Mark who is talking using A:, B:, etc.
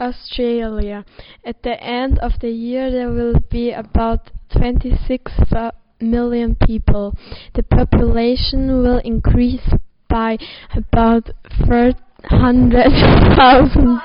A: Australia. At the end of the year there will be about 26 million people. The population will increase by about 300,000